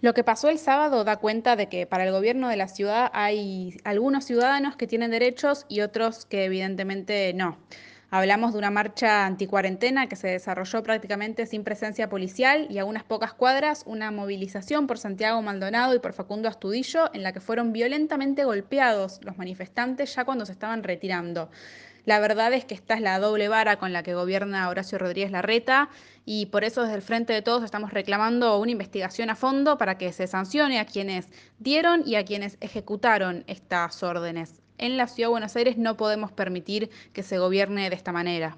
Lo que pasó el sábado da cuenta de que para el gobierno de la ciudad hay algunos ciudadanos que tienen derechos y otros que evidentemente no. Hablamos de una marcha anticuarentena que se desarrolló prácticamente sin presencia policial y a unas pocas cuadras una movilización por Santiago Maldonado y por Facundo Astudillo en la que fueron violentamente golpeados los manifestantes ya cuando se estaban retirando. La verdad es que esta es la doble vara con la que gobierna Horacio Rodríguez Larreta y por eso desde el Frente de Todos estamos reclamando una investigación a fondo para que se sancione a quienes dieron y a quienes ejecutaron estas órdenes. En la Ciudad de Buenos Aires no podemos permitir que se gobierne de esta manera.